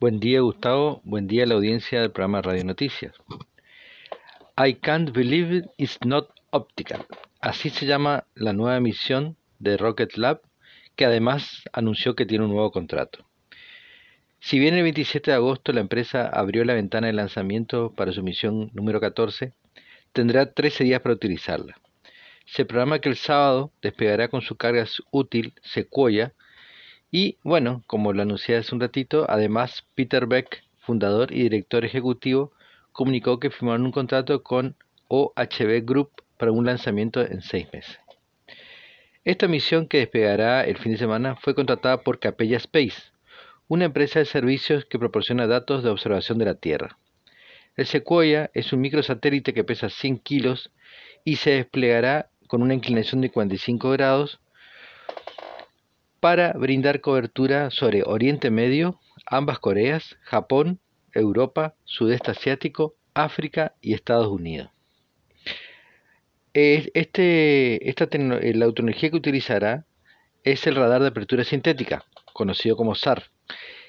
Buen día Gustavo, buen día a la audiencia del programa Radio Noticias. I can't believe it's not optical. Así se llama la nueva misión de Rocket Lab, que además anunció que tiene un nuevo contrato. Si bien el 27 de agosto la empresa abrió la ventana de lanzamiento para su misión número 14, tendrá 13 días para utilizarla. Se programa que el sábado despegará con su carga útil Sequoia y bueno, como lo anuncié hace un ratito, además Peter Beck, fundador y director ejecutivo, comunicó que firmaron un contrato con OHB Group para un lanzamiento en seis meses. Esta misión que despegará el fin de semana fue contratada por Capella Space, una empresa de servicios que proporciona datos de observación de la Tierra. El Sequoia es un microsatélite que pesa 100 kilos y se desplegará con una inclinación de 45 grados para brindar cobertura sobre Oriente Medio, ambas Coreas, Japón, Europa, Sudeste Asiático, África y Estados Unidos. Este, esta eh, la tecnología que utilizará es el radar de apertura sintética, conocido como SAR,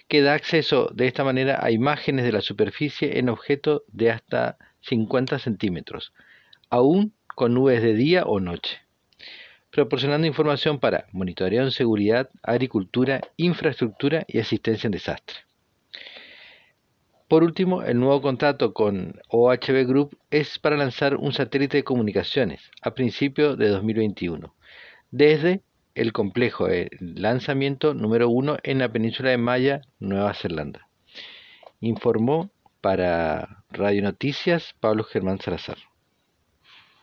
que da acceso de esta manera a imágenes de la superficie en objetos de hasta 50 centímetros, aún con nubes de día o noche proporcionando información para monitoreo en seguridad, agricultura, infraestructura y asistencia en desastre. Por último, el nuevo contrato con OHB Group es para lanzar un satélite de comunicaciones a principios de 2021, desde el complejo de lanzamiento número 1 en la península de Maya, Nueva Zelanda. Informó para Radio Noticias Pablo Germán Salazar.